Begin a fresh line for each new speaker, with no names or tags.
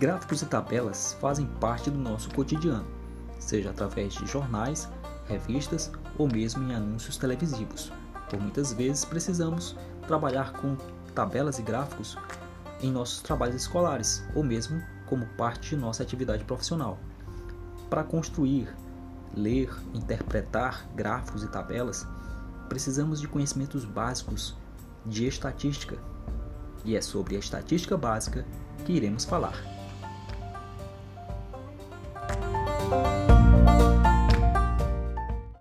Gráficos e tabelas fazem parte do nosso cotidiano, seja através de jornais, revistas ou mesmo em anúncios televisivos. Por muitas vezes precisamos trabalhar com tabelas e gráficos em nossos trabalhos escolares ou mesmo como parte de nossa atividade profissional. Para construir, ler, interpretar gráficos e tabelas, precisamos de conhecimentos básicos de estatística. E é sobre a estatística básica que iremos falar.